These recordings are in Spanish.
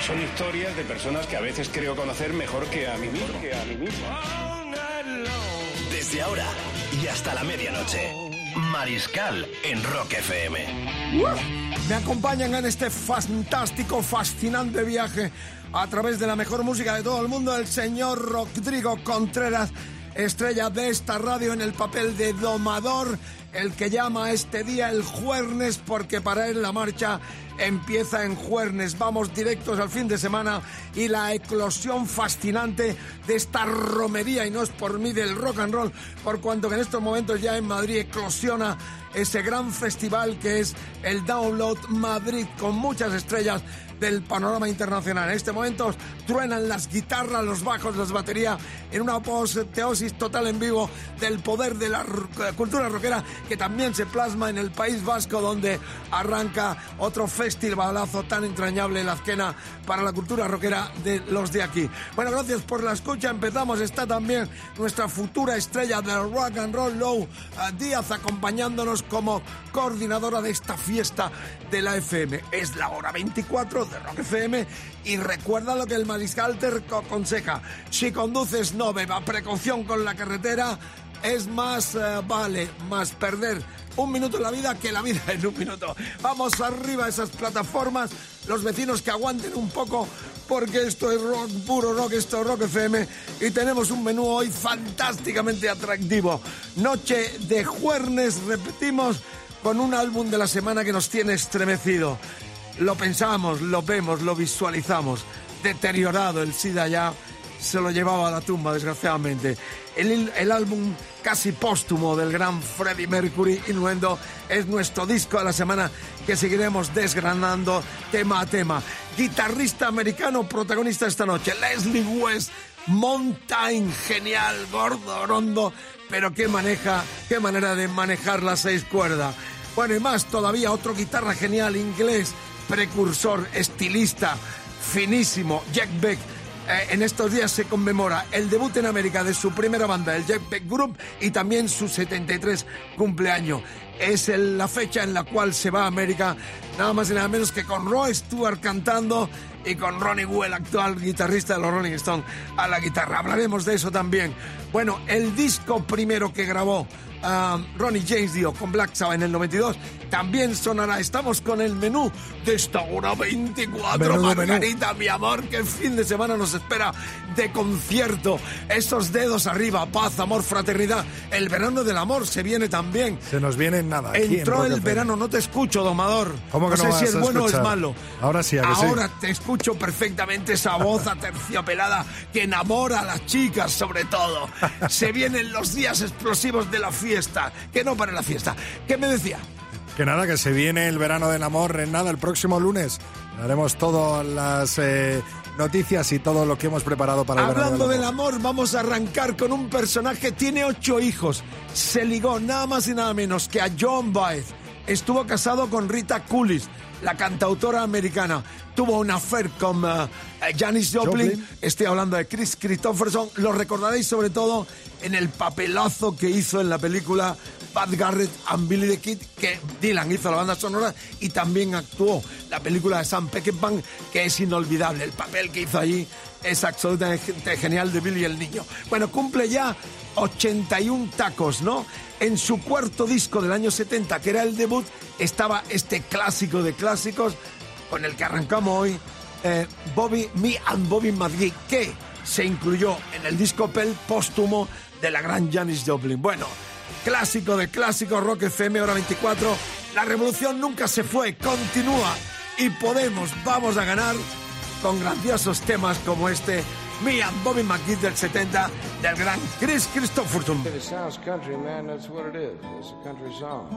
Son historias de personas que a veces creo conocer mejor que a mí mismo. Que a mí mismo. Desde ahora y hasta la medianoche. Mariscal en Rock FM. Me acompañan en este fantástico, fascinante viaje a través de la mejor música de todo el mundo, el señor Rodrigo Contreras, estrella de esta radio en el papel de domador, el que llama este día el jueves porque para él la marcha empieza en jueves. Vamos directos al fin de semana y la eclosión fascinante de esta romería, y no es por mí del rock and roll, por cuanto que en estos momentos ya en Madrid eclosiona ese gran festival que es el Download Madrid con muchas estrellas del panorama internacional. En este momento truenan las guitarras, los bajos, las baterías en una apoteosis total en vivo del poder de la r- cultura rockera que también se plasma en el País Vasco donde arranca otro festivalazo tan entrañable en la esquena para la cultura rockera de los de aquí. Bueno, gracias por la escucha. Empezamos. Está también nuestra futura estrella del rock and roll, Low eh, Díaz, acompañándonos como coordinadora de esta fiesta de la FM. Es la hora 24 de Rock FM y recuerda lo que el mariscal te aconseja. Si conduces no beba, precaución con la carretera, es más eh, vale, más perder un minuto en la vida que la vida en un minuto. Vamos arriba a esas plataformas, los vecinos que aguanten un poco porque esto es rock, puro rock, esto es rock FM y tenemos un menú hoy fantásticamente atractivo. Noche de jueves, repetimos, con un álbum de la semana que nos tiene estremecido. Lo pensamos, lo vemos, lo visualizamos. Deteriorado el SIDA ya se lo llevaba a la tumba, desgraciadamente. El, álbum casi póstumo del gran Freddie Mercury, Innuendo, es nuestro disco de la semana que seguiremos desgranando tema a tema. Guitarrista americano protagonista esta noche, Leslie West, Mountain, genial, gordo, rondo, pero qué maneja, qué manera de manejar las seis cuerdas. Bueno, y más todavía, otro guitarra genial, inglés, precursor, estilista, finísimo, Jack Beck. Eh, en estos días se conmemora el debut en América de su primera banda, el Jack Beck Group, y también su 73 cumpleaños. Es la fecha en la cual se va a América, nada más y nada menos que con Roy Stewart cantando y con Ronnie el actual guitarrista de los Rolling Stones, a la guitarra. Hablaremos de eso también. Bueno, el disco primero que grabó ah, Ronnie James Dio con Black Sabbath en el 92 también sonará. Estamos con el menú de esta hora 24. Menudo menú. Margarita, mi amor, el fin de semana nos espera de concierto. Esos dedos arriba, paz, amor, fraternidad. El verano del amor se viene también. Se nos viene en nada. aquí en Entró Rock el verano, no te escucho, domador. ¿Cómo que no no sé si es bueno o es malo. Ahora sí, ¿a que sí? Ahora te escucho perfectamente esa voz aterciopelada que enamora a las chicas, sobre todo. Se vienen los días explosivos de la fiesta. Que no para la fiesta. ¿Qué me decía? Que nada, que se viene el verano del amor en nada el próximo lunes. Haremos todas las eh, noticias y todo lo que hemos preparado para el Hablando verano del del amor. amor, vamos a arrancar con un personaje. Tiene ocho hijos. Se ligó nada más y nada menos que a John Baez. Estuvo casado con Rita Coolidge, la cantautora americana. Tuvo una affair con eh, Janis Joplin. Joplin. Estoy hablando de Chris Christopherson. Lo recordaréis sobre todo en el papelazo que hizo en la película Bad Garrett and Billy the Kid, que Dylan hizo la banda sonora y también actuó la película de Sam Peckinpah, que es inolvidable. El papel que hizo allí es absolutamente genial de Billy el Niño. Bueno, cumple ya 81 tacos, ¿no? En su cuarto disco del año 70, que era el debut, estaba este clásico de clásicos con el que arrancamos hoy, eh, Bobby, Me and Bobby McGee, que se incluyó en el disco Pel póstumo de la gran Janis Joplin. Bueno, clásico de clásico, Rock FM, hora 24. La revolución nunca se fue, continúa y podemos, vamos a ganar con grandiosos temas como este Me and Bobby McGee del 70 del gran Chris Christopherson. It sounds country, man. That's what it is. It's a country song.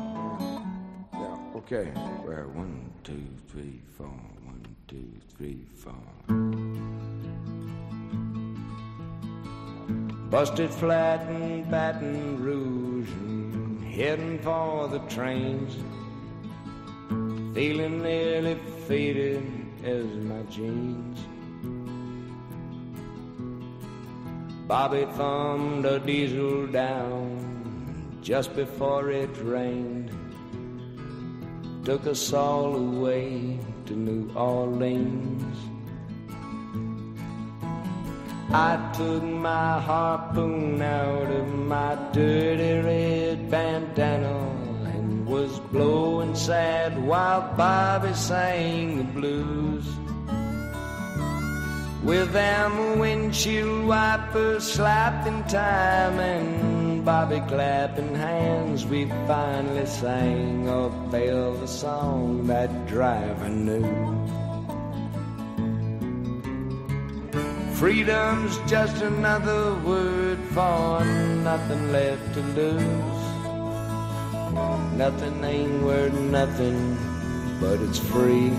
Yeah, okay. Where one, two, three, four. One, two, three, four. Busted flat in Baton Rouge and heading for the trains. Feeling nearly faded as my jeans. Bobby thumbed a diesel down just before it rained. Took us all away to New Orleans. I took my harpoon out of my dirty red bandana and was blowing sad while Bobby sang the blues. With them windshield wipers slapping time and Bobby clapping hands, we finally sang a Belva song that driver knew. Freedom's just another word for nothing left to lose. Nothing ain't worth nothing, but it's free.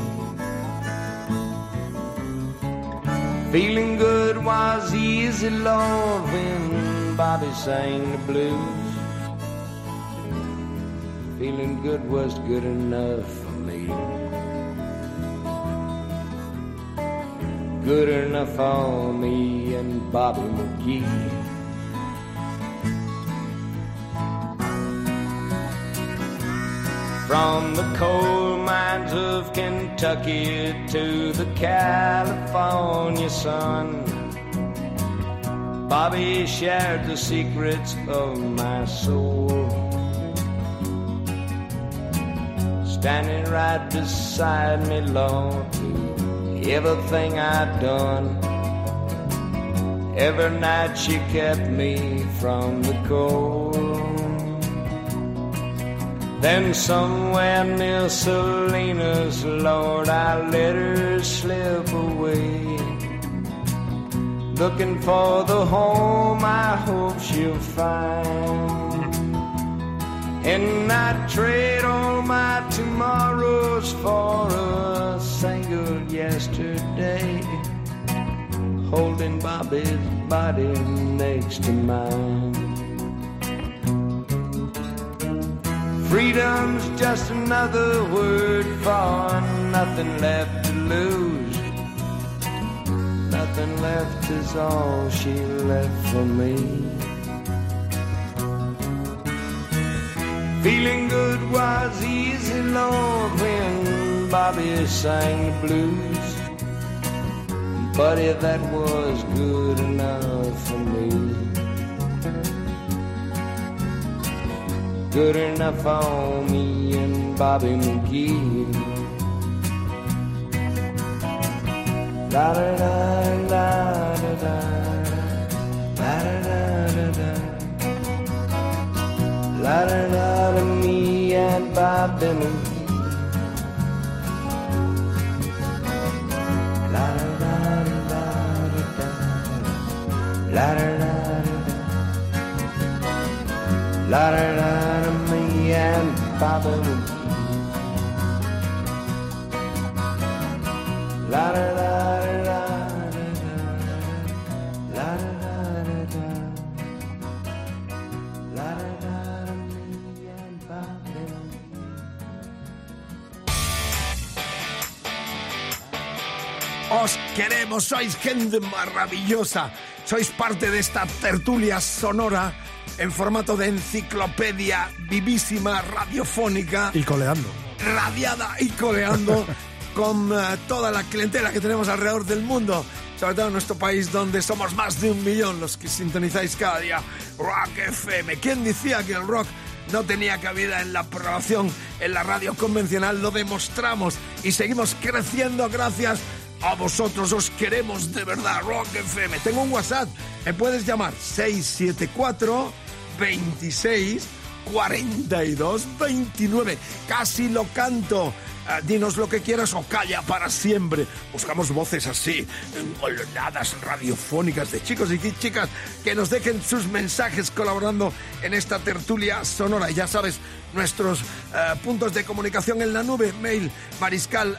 Feeling good was easy, Lord, when Bobby sang the blues. Feeling good was good enough for me. Good enough for me and Bobby McGee. From the coal mines of Kentucky to the California sun, Bobby shared the secrets of my soul. Standing right beside me, Lord, everything I'd done. Every night she kept me from the cold. Then somewhere near Salinas, Lord, I let her slip away. Looking for the home I hope she'll find. And I trade all my tomorrows for a single yesterday. Holding Bobby's body next to mine. Freedom's just another word for nothing left to lose. Nothing left is all she left for me. Feeling good was easy, Lord, when Bobby sang the blues. Buddy, that was good enough for me. Good enough for me and Bobby McGee. La da da la da da la da da da da la da da da me and Bobby McGee. La da da da da da la da da La da da me and McGee. La da da Os queremos, sois gente maravillosa. Sois parte de esta tertulia sonora en formato de enciclopedia vivísima, radiofónica. Y coleando. Radiada y coleando con uh, toda la clientela que tenemos alrededor del mundo. Sobre todo en nuestro país donde somos más de un millón los que sintonizáis cada día Rock FM. ¿Quién decía que el rock no tenía cabida en la programación en la radio convencional? Lo demostramos y seguimos creciendo gracias a vosotros. Os queremos de verdad, Rock FM. Tengo un WhatsApp. Me puedes llamar 674 26 42 29. Casi lo canto. Ah, dinos lo que quieras o calla para siempre. Buscamos voces así, engolonadas, radiofónicas de chicos y chicas que nos dejen sus mensajes colaborando en esta tertulia sonora. Y ya sabes, nuestros eh, puntos de comunicación en la nube, mail mariscal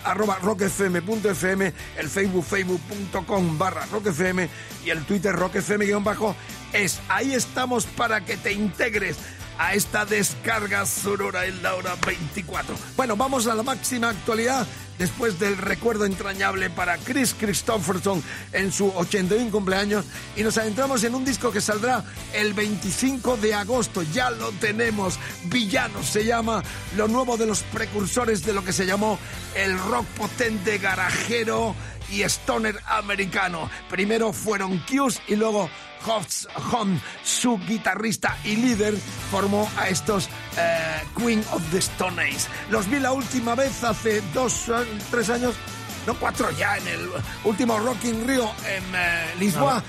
el facebook facebook.com barra rockfm y el twitter rockfm guion bajo es. Ahí estamos para que te integres a esta descarga sonora en la hora 24. Bueno, vamos a la máxima actualidad después del recuerdo entrañable para Chris Christopherson en su 81 cumpleaños y nos adentramos en un disco que saldrá el 25 de agosto. Ya lo tenemos. Villanos se llama lo nuevo de los precursores de lo que se llamó el rock potente garajero y stoner americano. Primero fueron Q's y luego Hobbs Home, su guitarrista y líder, formó a estos eh, Queen of the Stone Age. Los vi la última vez hace dos, eh, tres años, no cuatro ya, en el último Rock in Rio en eh, Lisboa.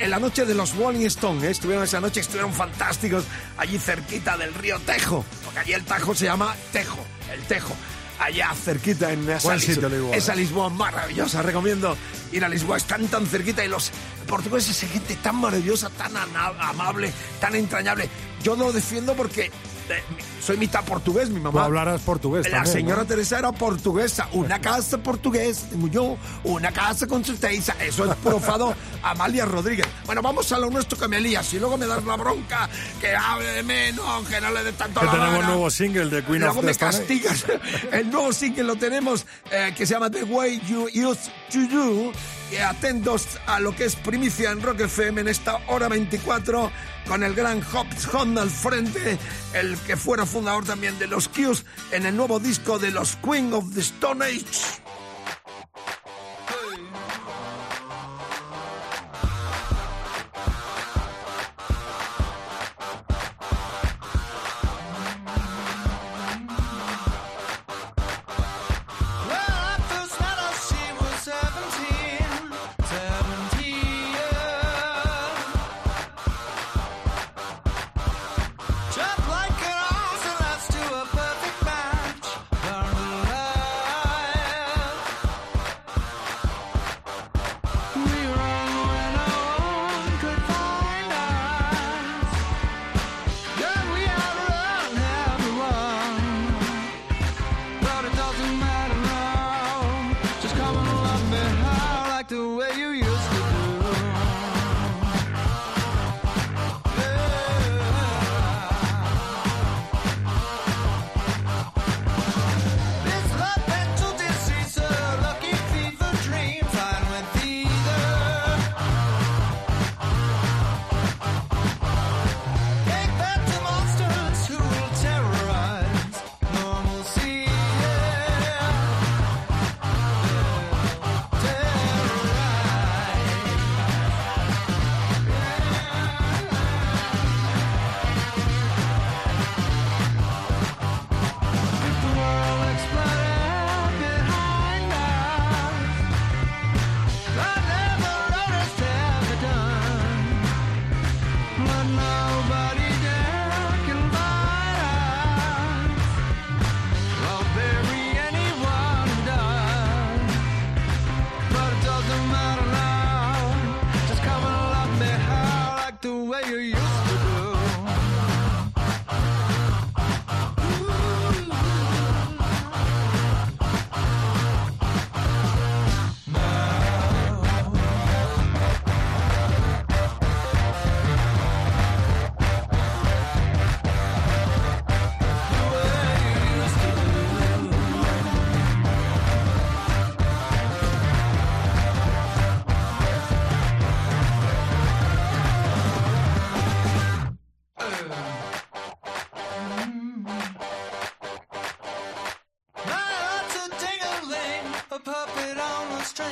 En la noche de los Rolling Stones, estuvieron esa noche, estuvieron fantásticos allí cerquita del río Tejo, porque allí el Tajo se llama Tejo, el Tejo allá cerquita en esa, Lisboa, esa Lisboa maravillosa. Recomiendo ir a Lisboa, están tan cerquita y los portugueses gente tan maravillosa, tan amable, tan entrañable. Yo lo defiendo porque soy mitad portugués, mi mamá. Tú hablarás portugués. La señora Teresa era portuguesa. Una casa portuguesa, yo, una casa con certeza. Eso es profado Amalia Rodríguez. Bueno, vamos a lo nuestro que me lías. Y luego me das la bronca, que hable de menos, que no le dé tanto que la tenemos un nuevo single de Queen luego of the me castigas. El nuevo single lo tenemos, eh, que se llama The Way You Used to Do. Y atentos a lo que es primicia en Rock FM en esta hora 24 con el gran Hobbs Hunt al frente, el que fuera fundador también de los Qs en el nuevo disco de los Queen of the Stone Age. So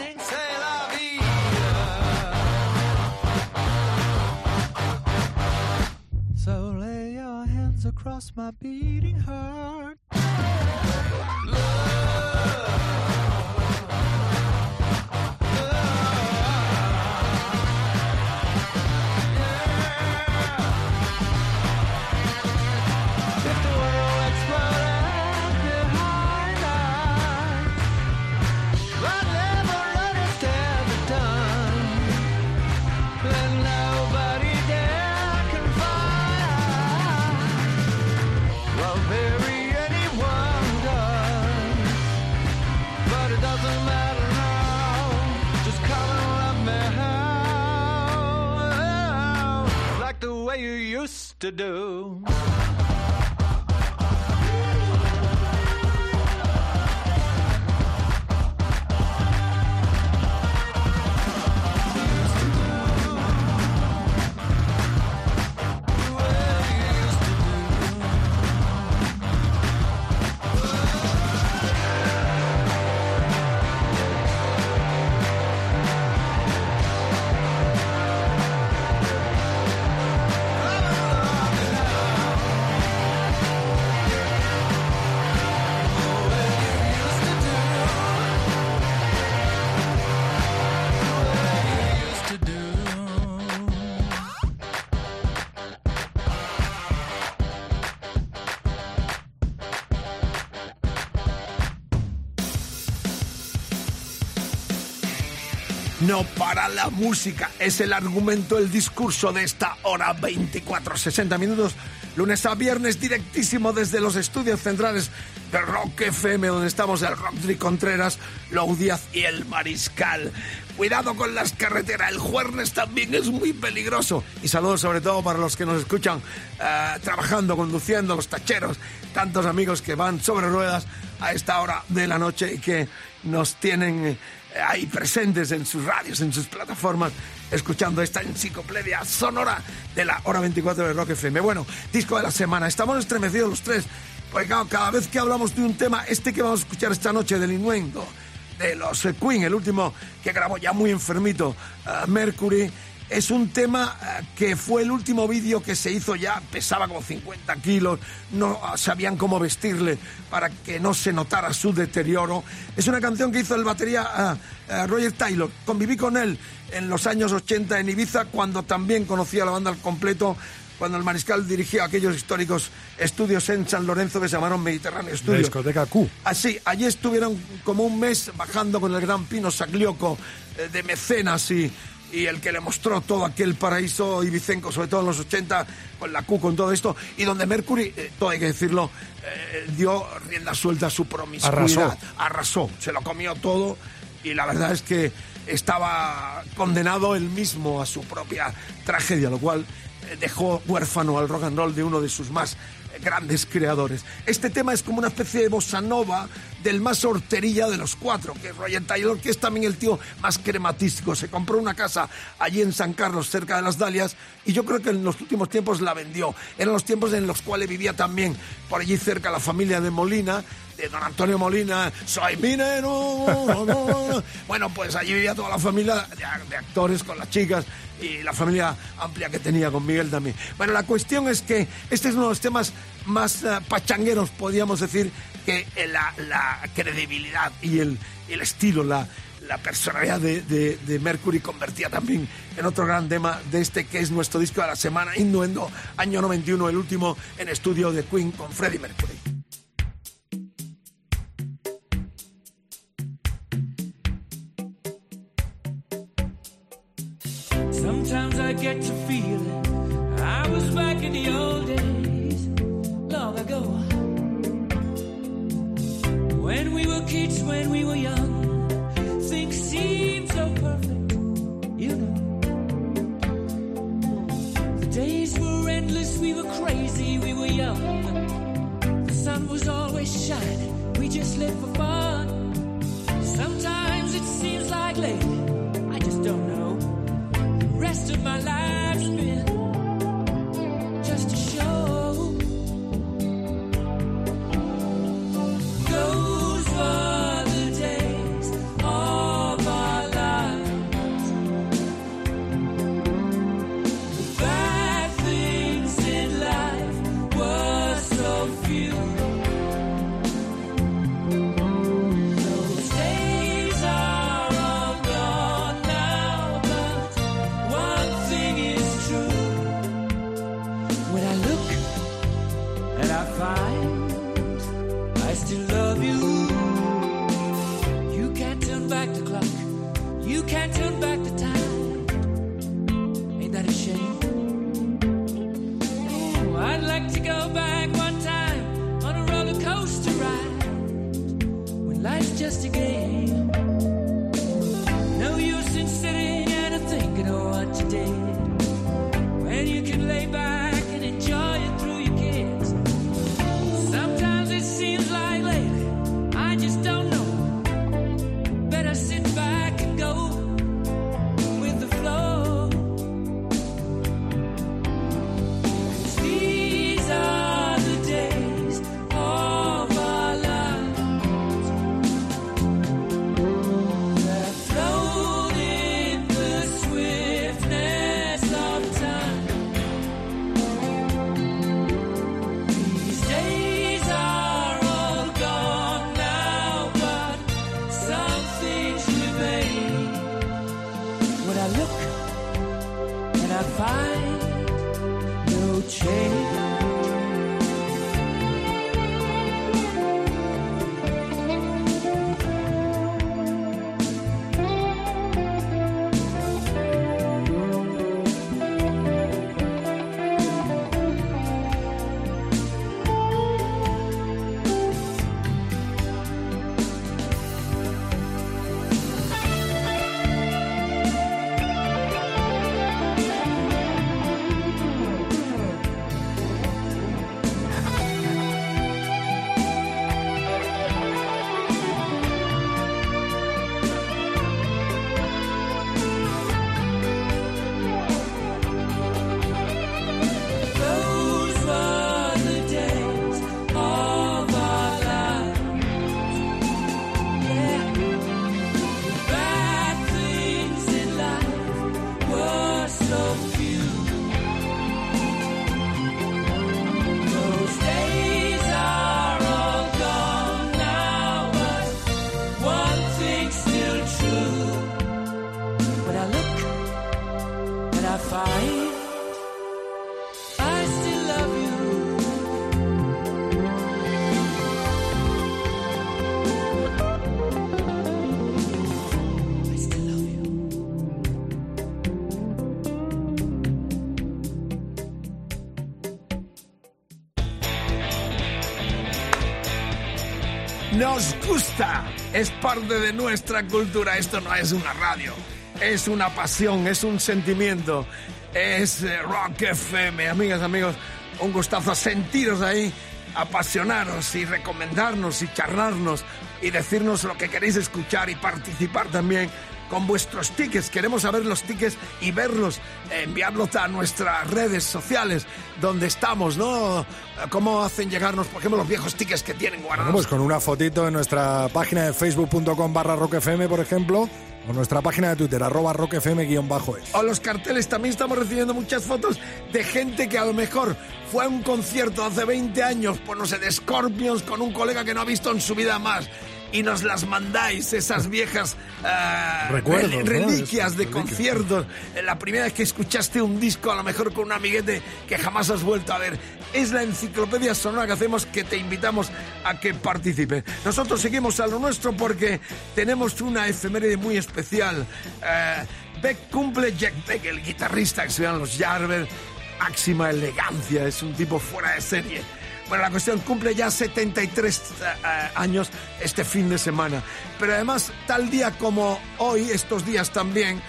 lay your hands across my beating heart. Way you used to do. Para la música, es el argumento, el discurso de esta hora 24, 60 minutos, lunes a viernes, directísimo desde los estudios centrales de Rock FM, donde estamos el Rock Contreras, Lou Díaz y el Mariscal. Cuidado con las carreteras, el Juernes también es muy peligroso. Y saludos sobre todo para los que nos escuchan eh, trabajando, conduciendo, los tacheros, tantos amigos que van sobre ruedas a esta hora de la noche y que nos tienen eh, ahí presentes en sus radios, en sus plataformas, escuchando esta enciclopedia sonora de la hora 24 de Rock FM. Bueno, disco de la semana. Estamos estremecidos los tres, porque cada vez que hablamos de un tema, este que vamos a escuchar esta noche del Innuendo, de los Queen, el último que grabó ya muy enfermito, eh, Mercury, es un tema eh, que fue el último vídeo que se hizo ya, pesaba como 50 kilos, no sabían cómo vestirle para que no se notara su deterioro. Es una canción que hizo el batería eh, eh, Roger Taylor. Conviví con él en los años 80 en Ibiza, cuando también conocía la banda al completo, cuando el mariscal dirigía aquellos históricos estudios en San Lorenzo que se llamaron Mediterráneo Studios. discoteca Q. Así, allí estuvieron como un mes bajando con el gran Pino Saglioco eh, de mecenas y, y el que le mostró todo aquel paraíso ibicenco, sobre todo en los 80, con la Q, con todo esto, y donde Mercury, eh, todo hay que decirlo, eh, dio rienda suelta a su promiscuidad. Arrasó. Arrasó, se lo comió todo, y la verdad es que estaba condenado él mismo a su propia tragedia, lo cual eh, dejó huérfano al rock and roll de uno de sus más grandes creadores. Este tema es como una especie de bossa nova del más horterilla de los cuatro, que es Roger Taylor, que es también el tío más crematístico. Se compró una casa allí en San Carlos, cerca de las Dalias, y yo creo que en los últimos tiempos la vendió. Eran los tiempos en los cuales vivía también por allí cerca la familia de Molina, de don Antonio Molina, soy minero. bueno, pues allí vivía toda la familia de, de actores con las chicas y la familia amplia que tenía con Miguel también. Bueno, la cuestión es que este es uno de los temas más eh, pachangueros, podríamos decir, que eh, la, credibilidad y el, el estilo, la, la personalidad de, de- Mercury convertía también en otro gran tema de este que es nuestro disco de la semana, Innuendo, año 91, el último en estudio de Queen con Freddie Mercury. Kids, when we were young, things seemed so perfect, you know. The days were endless, we were crazy, we were young. The sun was always shining, we just lived for fun. Sometimes it seems like lately, I just don't know. The rest of my life's been I still love you. You can't turn back the clock. You can't turn back the time. Ain't that a shame? I'd like to go back one time on a roller coaster ride when life's just a game. Es parte de nuestra cultura. Esto no es una radio, es una pasión, es un sentimiento, es eh, Rock FM. Amigas, amigos, un gustazo sentiros ahí, apasionaros y recomendarnos y charlarnos y decirnos lo que queréis escuchar y participar también con vuestros tickets. Queremos saber los tickets y verlos, eh, enviarlos a nuestras redes sociales donde estamos, ¿no? ¿Cómo hacen llegarnos, por ejemplo, los viejos tickets que tienen guardados? Bueno, pues con una fotito en nuestra página de facebook.com barra rockfm, por ejemplo, o nuestra página de Twitter, arroba rockfm guion bajo es. O los carteles, también estamos recibiendo muchas fotos de gente que a lo mejor fue a un concierto hace 20 años, pues no sé, de Scorpions con un colega que no ha visto en su vida más. Y nos las mandáis, esas viejas eh, Recuerdos, rel- ¿no? reliquias Esas de reliquias. conciertos. Eh, La primera vez que escuchaste un disco, a lo mejor con un amiguete que jamás has vuelto a ver. Es la enciclopedia sonora que hacemos que te invitamos a que participes. Nosotros seguimos a lo nuestro porque tenemos una efeméride muy especial. Eh, Beck cumple Jack Beck, el guitarrista que se llaman los Jarber. Máxima elegancia, es un tipo fuera de serie. Bueno, la cuestión cumple ya 73 eh, eh, años este fin de semana. Pero además, tal día como hoy, estos días también,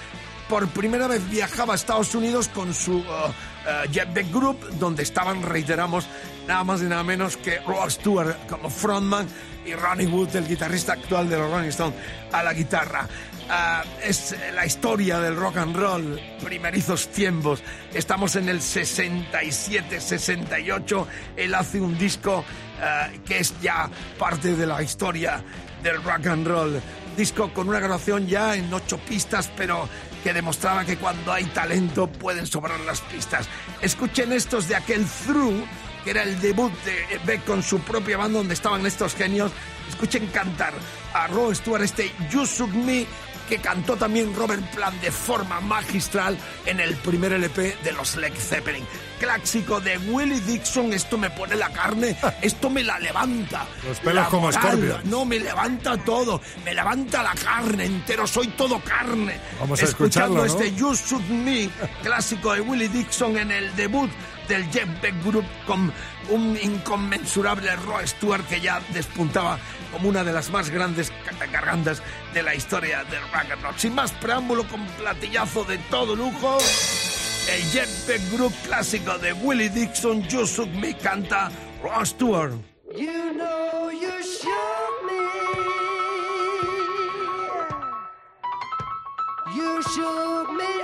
por primera vez viajaba a Estados Unidos con su uh, uh, Jet Beck Group, donde estaban, reiteramos, nada más y nada menos que Rod Stewart como frontman y Ronnie Wood, el guitarrista actual de los Rolling Stones, a la guitarra. Ah, es la historia del rock and roll, primerizos tiempos. Estamos en el 67, 68. Él hace un disco ah, que es ya parte de la historia del rock and roll. Disco con una grabación ya en ocho pistas, pero que demostraba que cuando hay talento pueden sobrar las pistas. Escuchen estos de aquel Through, que era el debut de Beck con su propia banda donde estaban estos genios. Escuchen cantar a Rod Stewart este You Shook Me, que cantó también Robert Plant de forma magistral en el primer LP de los Led Zeppelin. Clásico de Willie Dixon, esto me pone la carne, esto me la levanta. Los pelos La como moral, Scorpions. No, me levanta todo, me levanta la carne entero, soy todo carne. Vamos a Escuchando escucharlo, ¿no? este You Shoot Me, clásico de Willie Dixon en el debut del Jeff Beck Group con un inconmensurable Roy Stewart que ya despuntaba como una de las más grandes gargantas de la historia del rock and roll. Sin más preámbulo, con platillazo de todo lujo, el Jeff Beck Group clásico de Willie Dixon, You Shoot Me, canta Roy Stewart. You know you shook me. You shook me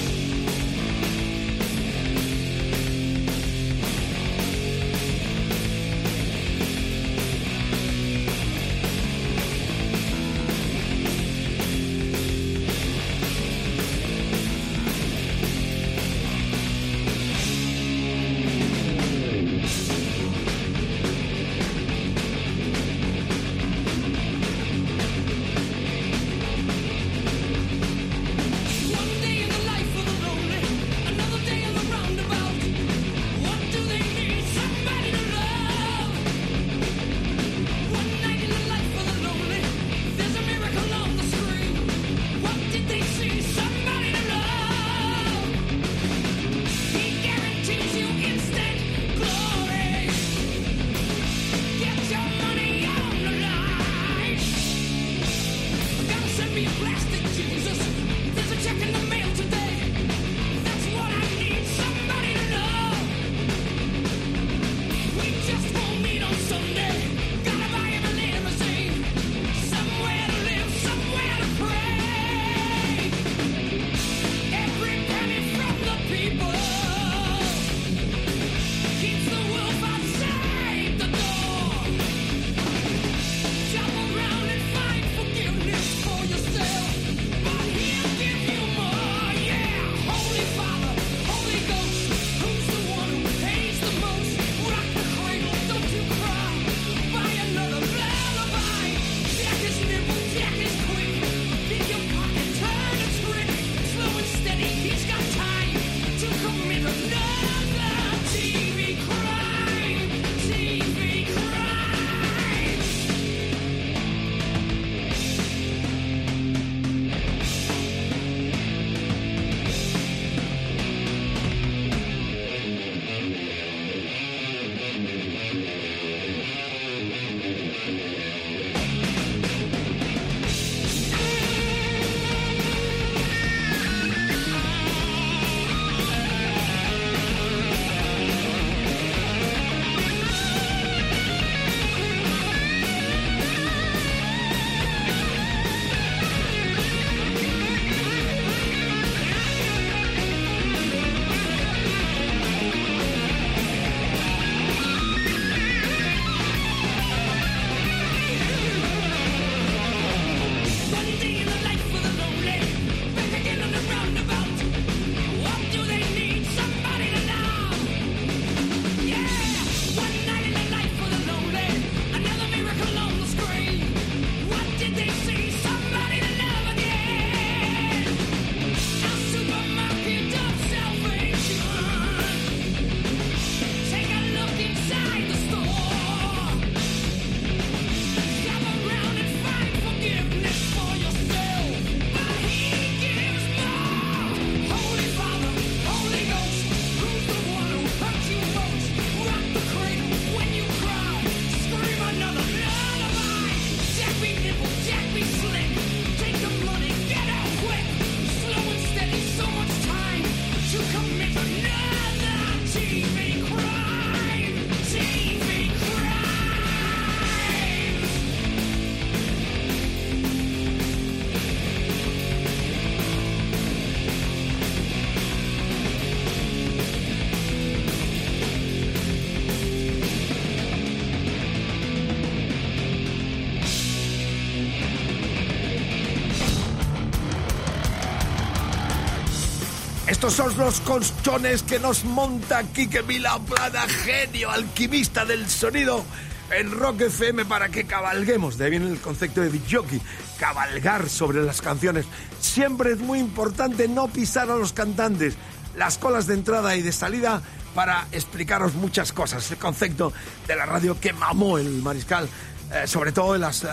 Son los colchones que nos monta Quique Plana, genio, alquimista del sonido en Rock FM para que cabalguemos. De ahí viene el concepto de jockey, cabalgar sobre las canciones. Siempre es muy importante no pisar a los cantantes. Las colas de entrada y de salida para explicaros muchas cosas. El concepto de la radio que mamó el mariscal, eh, sobre todo en las eh,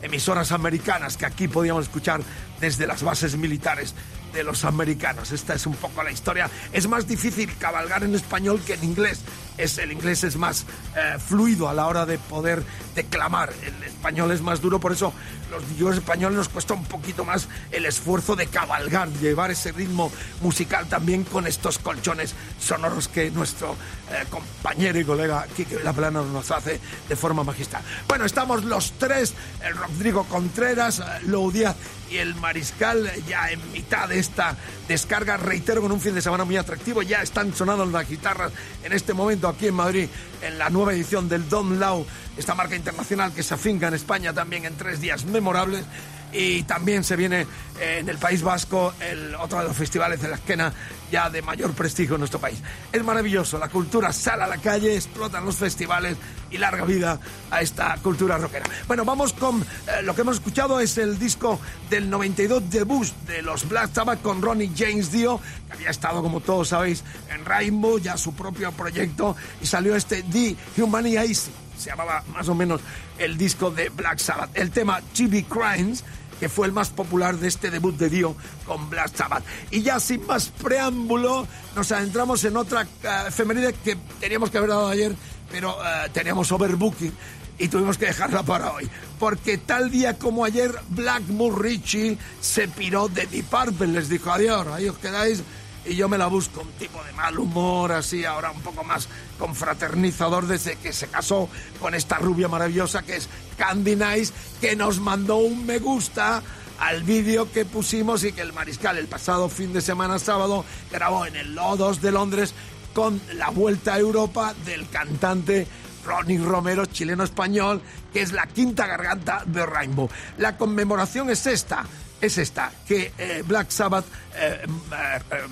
emisoras americanas que aquí podíamos escuchar desde las bases militares de los americanos. Esta es un poco la historia. Es más difícil cabalgar en español que en inglés. Es, el inglés es más eh, fluido a la hora de poder declamar. El español es más duro, por eso los DJs españoles nos cuesta un poquito más el esfuerzo de cabalgar, llevar ese ritmo musical también con estos colchones sonoros que nuestro eh, compañero y colega Kike La Plana nos hace de forma magistral. Bueno, estamos los tres, el Rodrigo Contreras, eh, Lou Díaz y el Mariscal ya en mitad de esta descarga, reitero, con un fin de semana muy atractivo. Ya están sonando las guitarras en este momento aquí en Madrid, en la nueva edición del Don Lau, esta marca internacional que se afinca en España también en tres días memorables. Y también se viene eh, en el País Vasco el otro de los festivales de la esquena ya de mayor prestigio en nuestro país. Es maravilloso, la cultura sale a la calle, explotan los festivales y larga vida a esta cultura rockera. Bueno, vamos con eh, lo que hemos escuchado es el disco del 92 de Bush de los Black Sabbath con Ronnie James Dio, que había estado, como todos sabéis, en Rainbow, ya su propio proyecto, y salió este The Humanizing. Se llamaba más o menos el disco de Black Sabbath. El tema Chibi Crimes que fue el más popular de este debut de Dio con Black Sabbath. Y ya sin más preámbulo, nos adentramos en otra uh, que teníamos que haber dado ayer, pero uh, teníamos overbooking y tuvimos que dejarla para hoy. Porque tal día como ayer, Blackmore Richie se piró de Deep Purple, les dijo adiós, ahí os quedáis y yo me la busco, un tipo de mal humor, así ahora un poco más confraternizador desde que se casó con esta rubia maravillosa que es Candy Nice, que nos mandó un me gusta al vídeo que pusimos y que el mariscal el pasado fin de semana sábado grabó en el Lodos de Londres con la vuelta a Europa del cantante Ronnie Romero, chileno-español, que es la quinta garganta de Rainbow. La conmemoración es esta, es esta, que eh, Black Sabbath, eh, eh,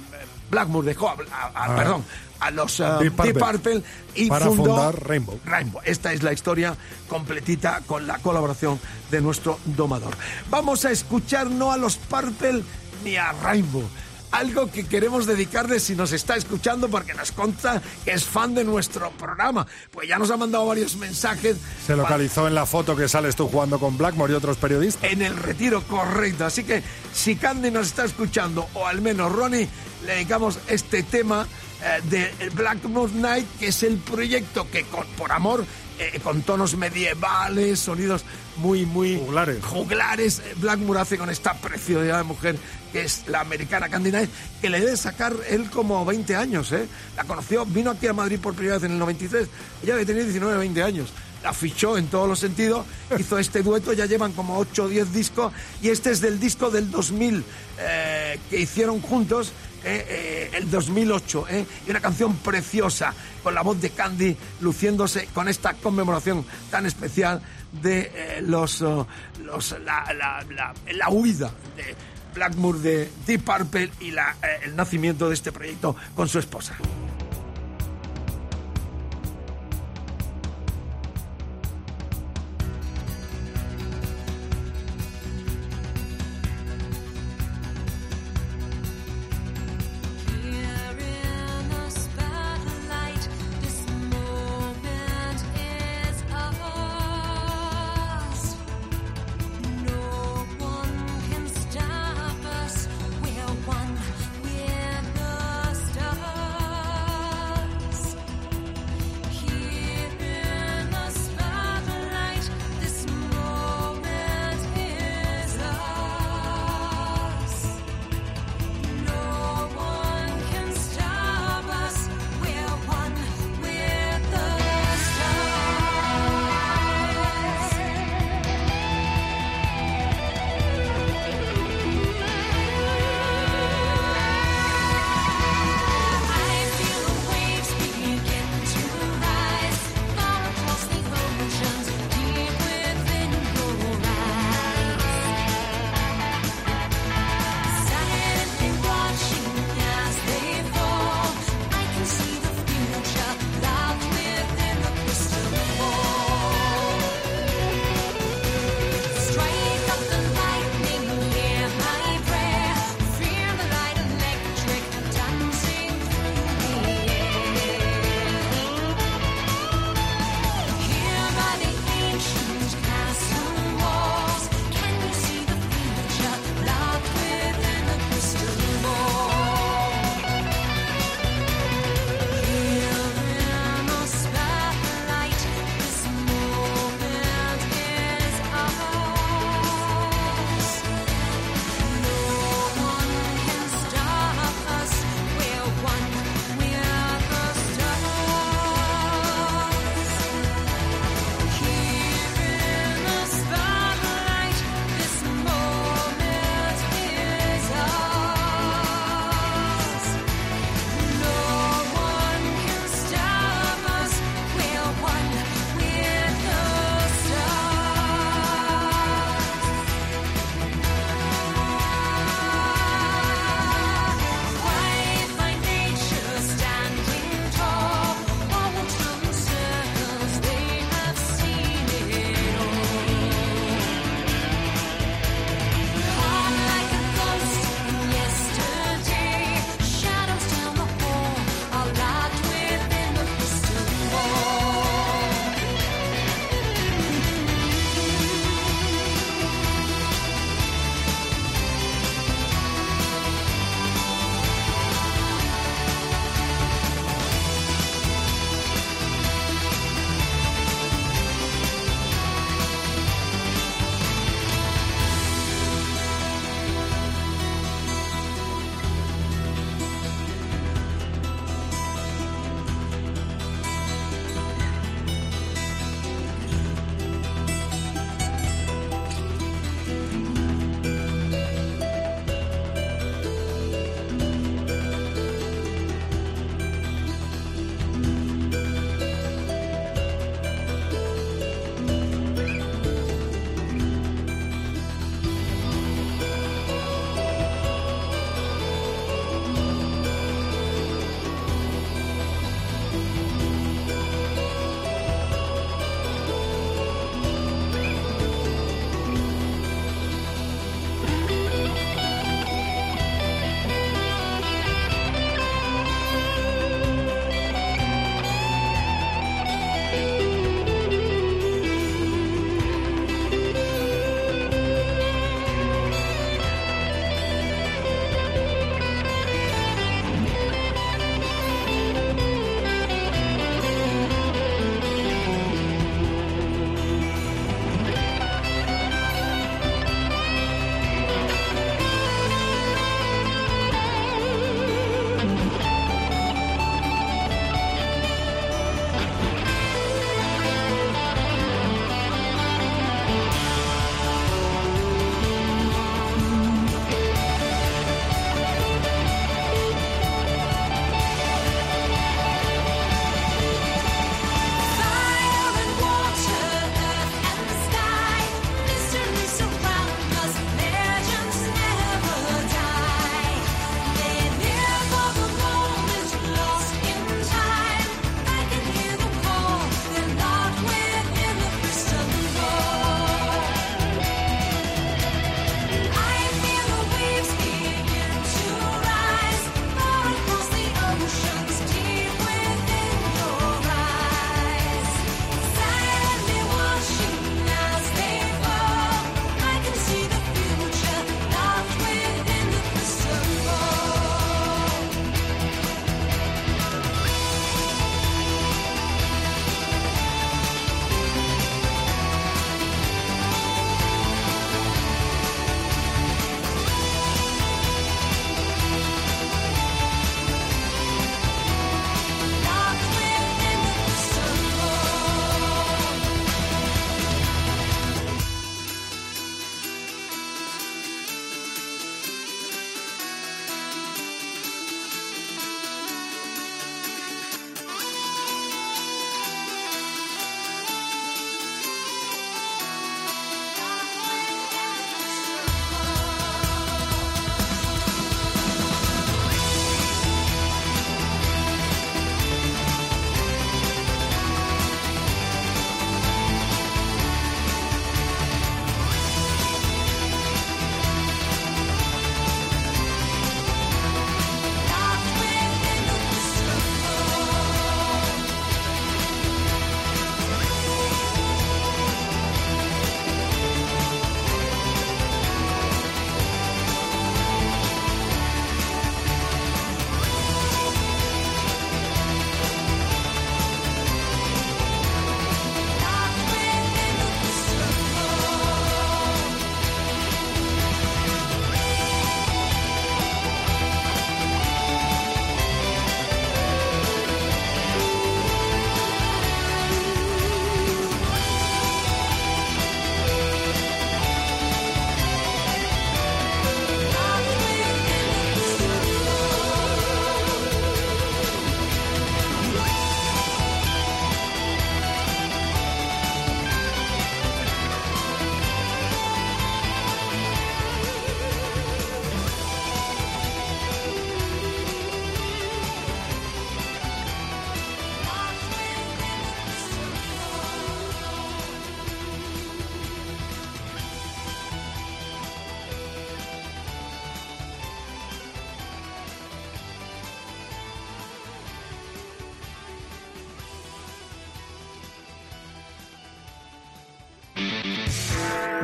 Blackmore dejó, a, Ah. perdón, a los uh, Deep. Purple y Para fundó fundar Rainbow. Rainbow. Esta es la historia completita con la colaboración de nuestro domador. Vamos a escuchar no a los Purple ni a Rainbow. Algo que queremos dedicarle si nos está escuchando porque nos consta que es fan de nuestro programa. Pues ya nos ha mandado varios mensajes. Se localizó en la foto que sales tú jugando con Blackmore y otros periodistas. En el retiro correcto. Así que si Candy nos está escuchando, o al menos Ronnie, le dedicamos este tema eh, de Blackmore Night, que es el proyecto que con, por amor, eh, con tonos medievales, sonidos muy, muy Juglares. juglares, eh, Blackmore hace con esta preciosidad de mujer que es la americana Candy que le debe sacar él como 20 años, ¿eh? La conoció, vino aquí a Madrid por primera vez en el 93, ella debe tener 19, 20 años. La fichó en todos los sentidos, hizo este dueto, ya llevan como 8 o 10 discos, y este es del disco del 2000 eh, que hicieron juntos, eh, eh, el 2008, eh, y una canción preciosa, con la voz de Candy luciéndose con esta conmemoración tan especial de los, oh, los la, la, la, la huida de Blackmore de Deep Purple y el nacimiento de este proyecto con su esposa.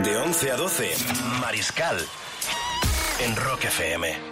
De 11 a 12, Mariscal. En Rock FM.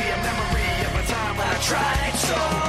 tried so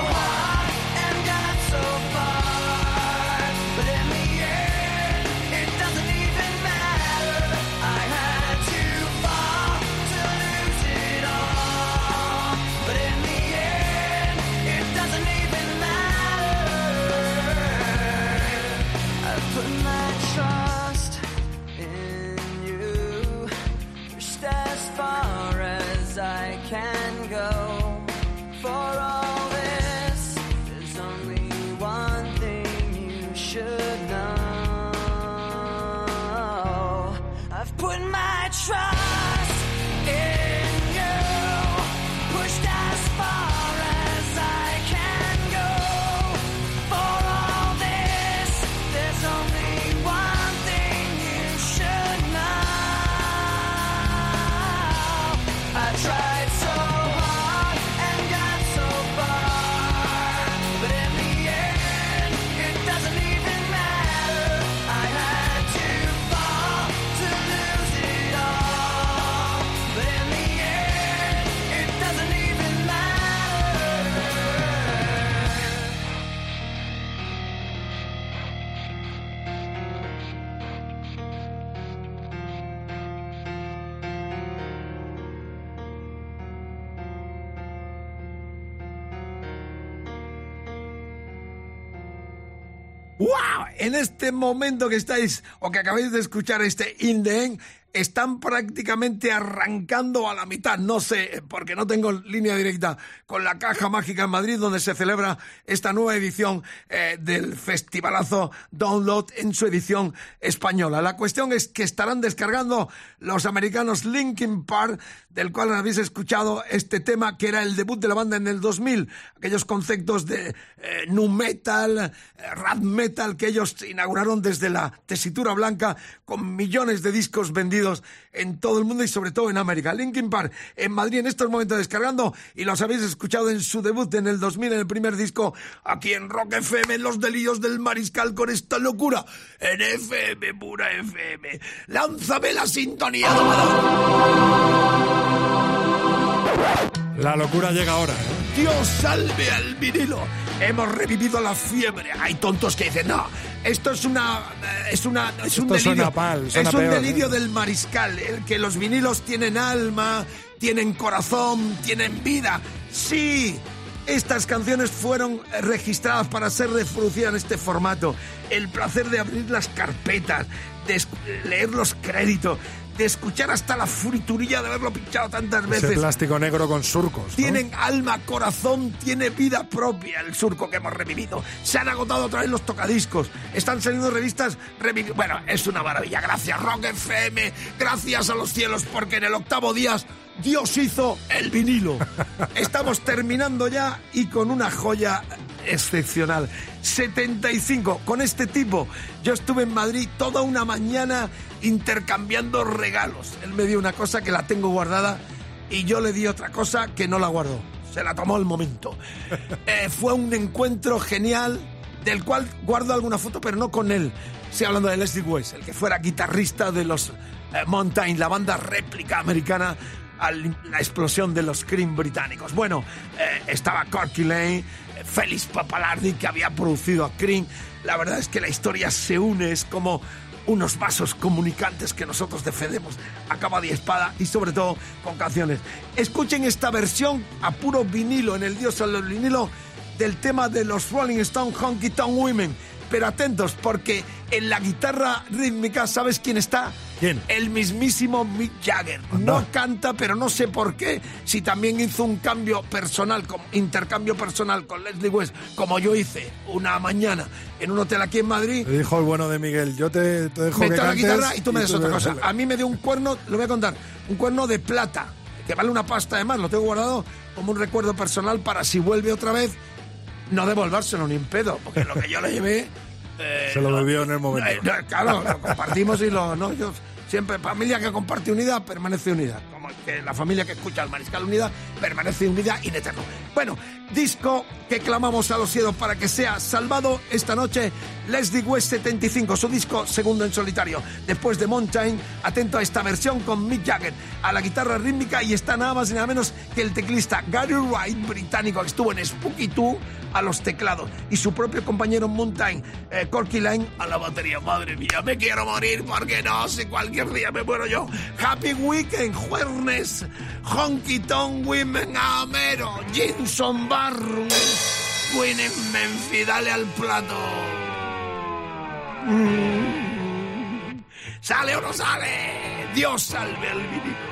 En este momento que estáis o que acabáis de escuchar este In están prácticamente arrancando a la mitad. No sé, porque no tengo línea directa con la Caja Mágica en Madrid, donde se celebra esta nueva edición eh, del festivalazo Download en su edición española. La cuestión es que estarán descargando los americanos Linkin Park, del cual habéis escuchado este tema que era el debut de la banda en el 2000. Aquellos conceptos de eh, nu metal, eh, rap metal que ellos inauguraron desde la tesitura blanca con millones de discos vendidos en todo el mundo y sobre todo en América. Linkin Park en Madrid en estos momentos descargando y los habéis escuchado en su debut en el 2000 en el primer disco aquí en Rock FM, en los delirios del mariscal con esta locura en FM, pura FM. Lánzame la sintonía, La locura llega ahora. ¿eh? Dios salve al vinilo. Hemos revivido la fiebre. Hay tontos que dicen, no, esto es una. eh, Es, una, es un Esto delirio. pal, es un peor, delirio ¿eh? del mariscal. El que los vinilos tienen alma, tienen corazón, tienen vida. Sí. Estas canciones fueron registradas para ser reproducidas en este formato. El placer de abrir las carpetas, de leer los créditos, escuchar hasta la friturilla de haberlo pinchado tantas Ese veces. plástico negro con surcos. ¿no? Tienen alma, corazón, tiene vida propia el surco que hemos revivido. Se han agotado otra vez los tocadiscos. Están saliendo revistas revivi- Bueno, es una maravilla. Gracias Rock FM, gracias a los cielos, porque en el octavo día Dios hizo el vinilo. Estamos terminando ya y con una joya excepcional. 75, con este tipo. Yo estuve en Madrid toda una mañana intercambiando regalos. Él me dio una cosa que la tengo guardada y yo le di otra cosa que no la guardó. Se la tomó al momento. Eh, fue un encuentro genial del cual guardo alguna foto, pero no con él. Estoy hablando de Leslie Weiss, el que fuera guitarrista de los eh, Mountain, la banda réplica americana la explosión de los Cream británicos. Bueno, eh, estaba Corky Lane, Félix Papalardi, que había producido a Cream. La verdad es que la historia se une, es como unos vasos comunicantes que nosotros defendemos a capa de espada y sobre todo con canciones. Escuchen esta versión a puro vinilo en el dios del vinilo del tema de los Rolling Stone Honky Tonk Women. Pero atentos porque en la guitarra rítmica, ¿sabes quién está? ¿Quién? El mismísimo Mick Jagger. No canta, pero no sé por qué. Si también hizo un cambio personal, intercambio personal con Leslie West, como yo hice una mañana en un hotel aquí en Madrid. Le dijo el bueno de Miguel, yo te, te dejo Meto que la cantes guitarra y tú me des otra cosa. A mí me dio un cuerno, lo voy a contar, un cuerno de plata, que vale una pasta además, lo tengo guardado como un recuerdo personal para si vuelve otra vez, no devolvérselo ni en pedo, porque lo que yo le llevé... eh, Se lo bebió en el momento. eh, claro, lo compartimos y lo... No, yo siempre, familia que comparte unida, permanece unida. Como la familia que escucha al Mariscal Unida, permanece unida in eterno. Bueno, disco que clamamos a los cielos para que sea salvado esta noche, Leslie West 75, su disco segundo en solitario. Después de Mountain, atento a esta versión con Mick Jagger a la guitarra rítmica y está nada más y nada menos que el teclista Gary Wright, británico, que estuvo en Spooky 2 a los teclados y su propio compañero Mountain, eh, Corky Line, a la batería. Madre mía, me quiero morir porque no sé, cualquier día me muero yo. Happy Weekend, jueves, Honky Tonk Women Amero, Jinson Barro, Queen Memphis, dale al plato. ¿Sale o no sale? Dios salve al vinilo.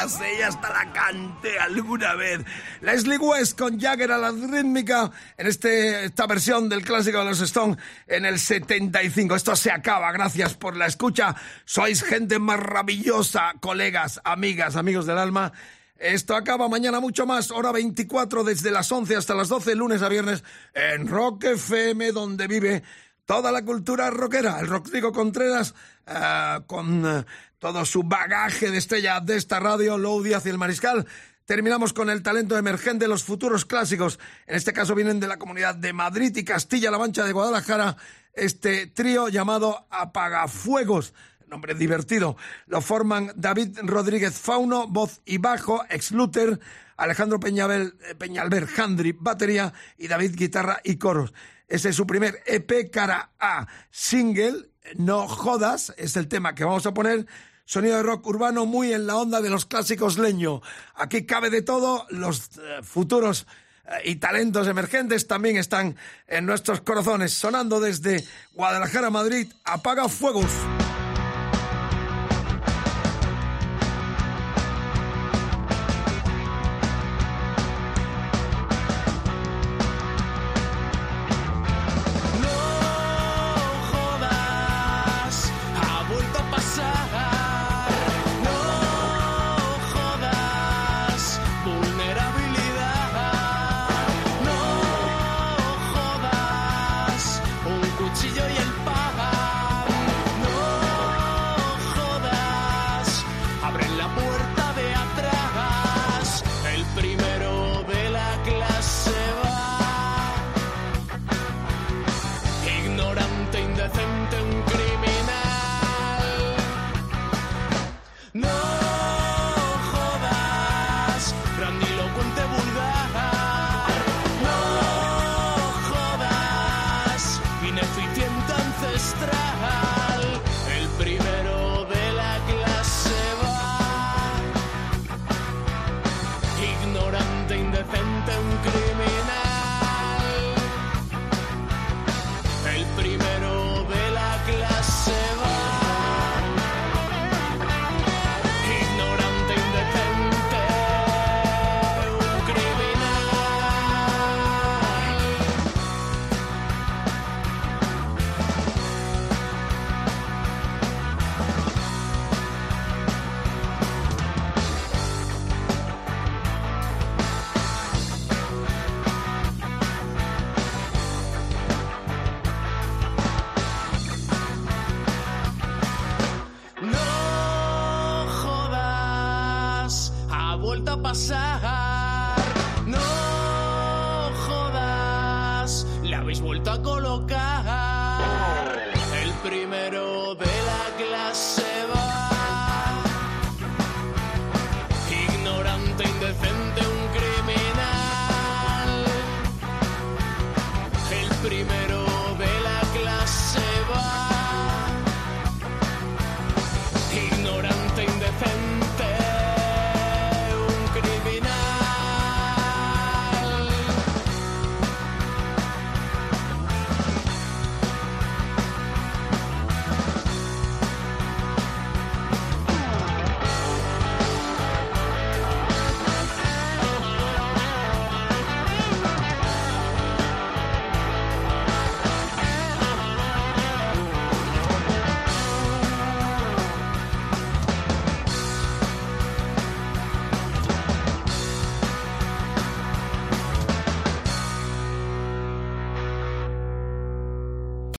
Y hasta la canté alguna vez. Leslie West con Jagger a la rítmica en este, esta versión del clásico de los Stones en el 75. Esto se acaba, gracias por la escucha. Sois gente maravillosa, colegas, amigas, amigos del alma. Esto acaba mañana mucho más, hora 24 desde las 11 hasta las 12, lunes a viernes, en Rock FM, donde vive toda la cultura rockera. El Rodrigo Contreras, eh, con eh, todo su bagaje de estrella de esta radio, Lou Díaz y el Mariscal. Terminamos con el talento emergente, los futuros clásicos. En este caso vienen de la comunidad de Madrid y Castilla-La Mancha de Guadalajara. Este trío llamado Apagafuegos nombre divertido. Lo forman David Rodríguez Fauno, voz y bajo, ex Luther, Alejandro Peñabel, eh, Peñalver Jandri, batería y David guitarra y coros. Ese es su primer EP cara A single, No Jodas, es el tema que vamos a poner. Sonido de rock urbano muy en la onda de los clásicos leño. Aquí cabe de todo, los eh, futuros eh, y talentos emergentes también están en nuestros corazones, sonando desde Guadalajara, Madrid, Apaga Fuegos.